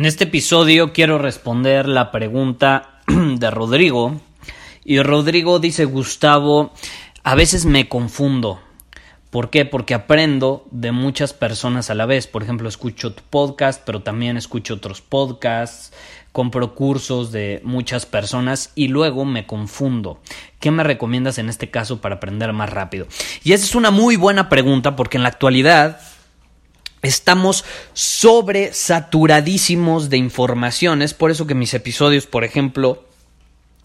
En este episodio quiero responder la pregunta de Rodrigo. Y Rodrigo dice, Gustavo, a veces me confundo. ¿Por qué? Porque aprendo de muchas personas a la vez. Por ejemplo, escucho tu podcast, pero también escucho otros podcasts, compro cursos de muchas personas y luego me confundo. ¿Qué me recomiendas en este caso para aprender más rápido? Y esa es una muy buena pregunta porque en la actualidad Estamos sobresaturadísimos de informaciones, por eso que mis episodios, por ejemplo,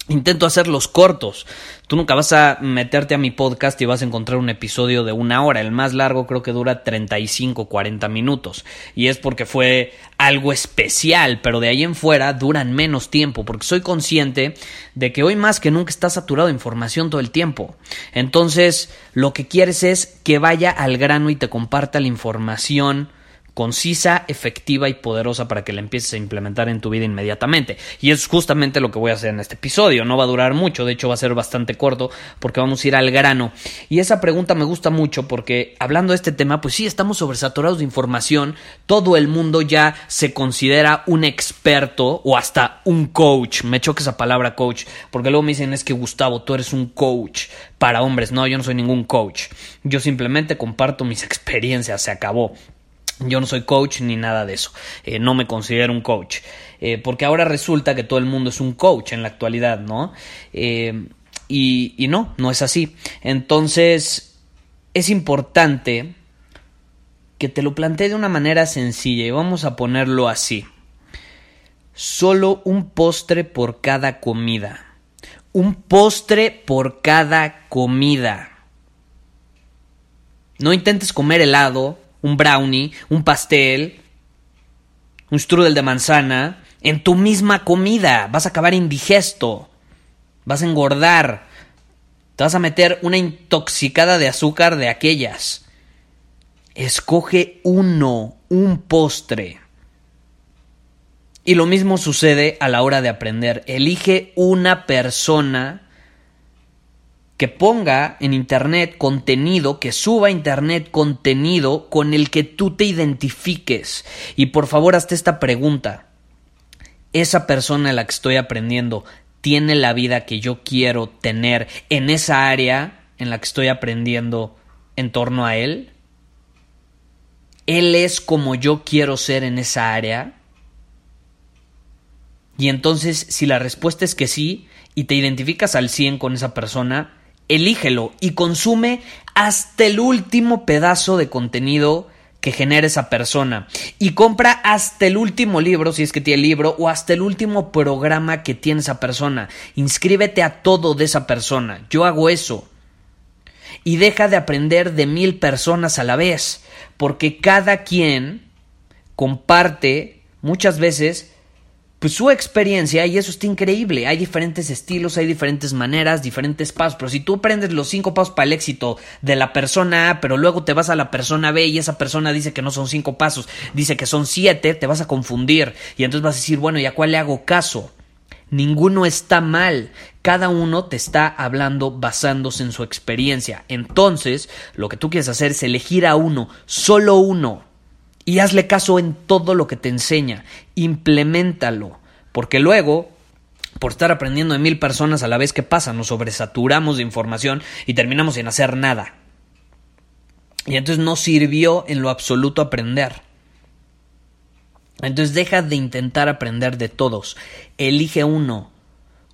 Intento hacerlos cortos. Tú nunca vas a meterte a mi podcast y vas a encontrar un episodio de una hora. El más largo creo que dura 35, 40 minutos. Y es porque fue algo especial, pero de ahí en fuera duran menos tiempo, porque soy consciente de que hoy más que nunca está saturado de información todo el tiempo. Entonces, lo que quieres es que vaya al grano y te comparta la información concisa, efectiva y poderosa para que la empieces a implementar en tu vida inmediatamente. Y es justamente lo que voy a hacer en este episodio. No va a durar mucho, de hecho va a ser bastante corto porque vamos a ir al grano. Y esa pregunta me gusta mucho porque hablando de este tema, pues sí, estamos sobresaturados de información. Todo el mundo ya se considera un experto o hasta un coach. Me choca esa palabra coach porque luego me dicen es que Gustavo, tú eres un coach para hombres. No, yo no soy ningún coach. Yo simplemente comparto mis experiencias, se acabó. Yo no soy coach ni nada de eso. Eh, no me considero un coach. Eh, porque ahora resulta que todo el mundo es un coach en la actualidad, ¿no? Eh, y, y no, no es así. Entonces, es importante que te lo plantee de una manera sencilla y vamos a ponerlo así. Solo un postre por cada comida. Un postre por cada comida. No intentes comer helado un brownie, un pastel, un strudel de manzana, en tu misma comida. Vas a acabar indigesto. Vas a engordar. Te vas a meter una intoxicada de azúcar de aquellas. Escoge uno, un postre. Y lo mismo sucede a la hora de aprender. Elige una persona que ponga en Internet contenido, que suba a Internet contenido con el que tú te identifiques. Y por favor, hazte esta pregunta. ¿Esa persona a la que estoy aprendiendo tiene la vida que yo quiero tener en esa área en la que estoy aprendiendo en torno a él? ¿Él es como yo quiero ser en esa área? Y entonces, si la respuesta es que sí, y te identificas al 100 con esa persona, elígelo y consume hasta el último pedazo de contenido que genere esa persona y compra hasta el último libro si es que tiene libro o hasta el último programa que tiene esa persona. Inscríbete a todo de esa persona. Yo hago eso. Y deja de aprender de mil personas a la vez, porque cada quien comparte muchas veces pues su experiencia y eso está increíble. Hay diferentes estilos, hay diferentes maneras, diferentes pasos. Pero si tú aprendes los cinco pasos para el éxito de la persona A, pero luego te vas a la persona B y esa persona dice que no son cinco pasos, dice que son siete, te vas a confundir y entonces vas a decir, bueno, ¿y a cuál le hago caso? Ninguno está mal. Cada uno te está hablando basándose en su experiencia. Entonces, lo que tú quieres hacer es elegir a uno, solo uno y hazle caso en todo lo que te enseña, implementalo, porque luego por estar aprendiendo de mil personas a la vez que pasa, nos sobresaturamos de información y terminamos sin hacer nada. Y entonces no sirvió en lo absoluto aprender. Entonces deja de intentar aprender de todos. Elige uno.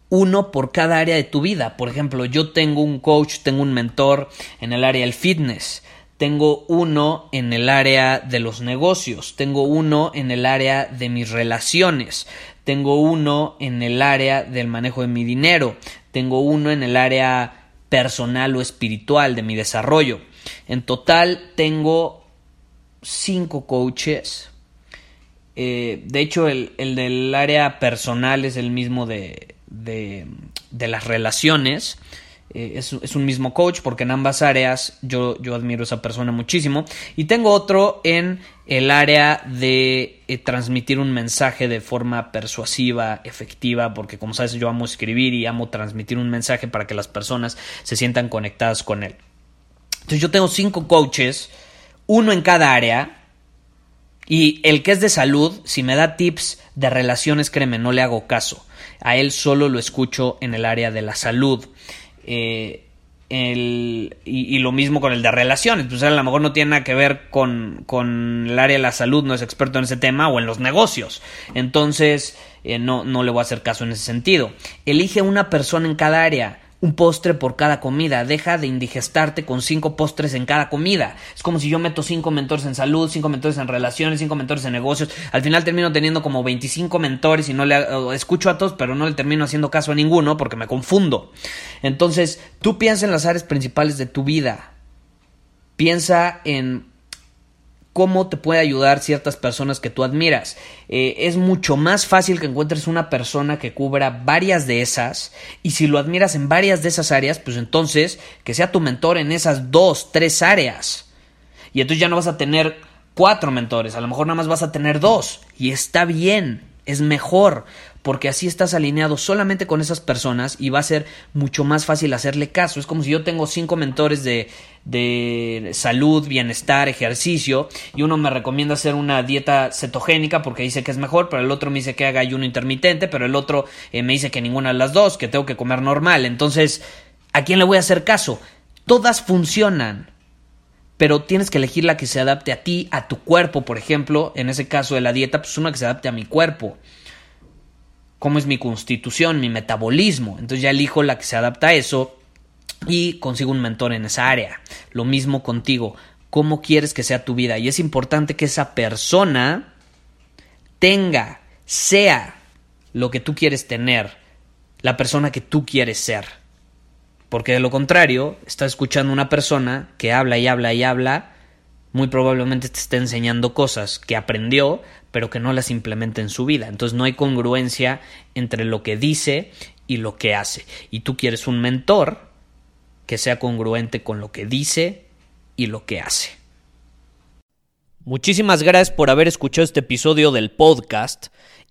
Uno por cada área de tu vida. Por ejemplo, yo tengo un coach, tengo un mentor en el área del fitness. Tengo uno en el área de los negocios. Tengo uno en el área de mis relaciones. Tengo uno en el área del manejo de mi dinero. Tengo uno en el área personal o espiritual de mi desarrollo. En total tengo cinco coaches eh, de hecho, el, del área personal es el mismo de, de, las relaciones. Eh, es, un mismo coach porque en ambas áreas yo, yo, admiro a esa persona muchísimo. Y tengo otro en el área de eh, transmitir un mensaje de forma persuasiva, efectiva, porque como sabes yo amo escribir y amo transmitir un mensaje para que las personas se sientan conectadas con él. Entonces yo tengo cinco coaches, uno en cada área y el que es de salud, si me da tips de relaciones, créeme, no le hago caso. A él solo lo escucho en el área de la salud. Eh, y, lo mismo con el de relaciones. Pues a lo mejor no tiene nada que ver con, con, el área de la salud, no es experto en ese tema, o en los negocios. Entonces, eh, no, no le voy a hacer caso en ese sentido. Elige una persona en cada área un postre por cada comida. Deja de indigestarte con cinco postres en cada comida. Es como si yo meto cinco mentores en salud, cinco mentores en relaciones, cinco mentores en negocios. Al final termino teniendo como 25 mentores y no le escucho a todos, pero no le termino haciendo caso a ninguno porque me confundo. Entonces, tú piensa en las áreas principales de tu vida. Piensa en cómo te puede ayudar ciertas personas que tú admiras. Eh, es mucho más fácil que encuentres una persona que cubra varias de esas y si lo admiras en varias de esas áreas, pues entonces que sea tu mentor en esas dos, tres áreas. Y entonces ya no vas a tener cuatro mentores, a lo mejor nada más vas a tener dos y está bien, es mejor porque así estás alineado solamente con esas personas y va a ser mucho más fácil hacerle caso. Es como si yo tengo cinco mentores de, de salud, bienestar, ejercicio y uno me recomienda hacer una dieta cetogénica porque dice que es mejor, pero el otro me dice que haga ayuno intermitente, pero el otro eh, me dice que ninguna de las dos, que tengo que comer normal. Entonces, ¿a quién le voy a hacer caso? Todas funcionan pero tienes que elegir la que se adapte a ti, a tu cuerpo, por ejemplo, en ese caso de la dieta, pues una que se adapte a mi cuerpo cómo es mi constitución, mi metabolismo. Entonces ya elijo la que se adapta a eso y consigo un mentor en esa área. Lo mismo contigo, cómo quieres que sea tu vida. Y es importante que esa persona tenga, sea lo que tú quieres tener, la persona que tú quieres ser. Porque de lo contrario, estás escuchando una persona que habla y habla y habla, muy probablemente te está enseñando cosas que aprendió, pero que no las implementa en su vida. Entonces no hay congruencia entre lo que dice y lo que hace. Y tú quieres un mentor que sea congruente con lo que dice y lo que hace. Muchísimas gracias por haber escuchado este episodio del podcast.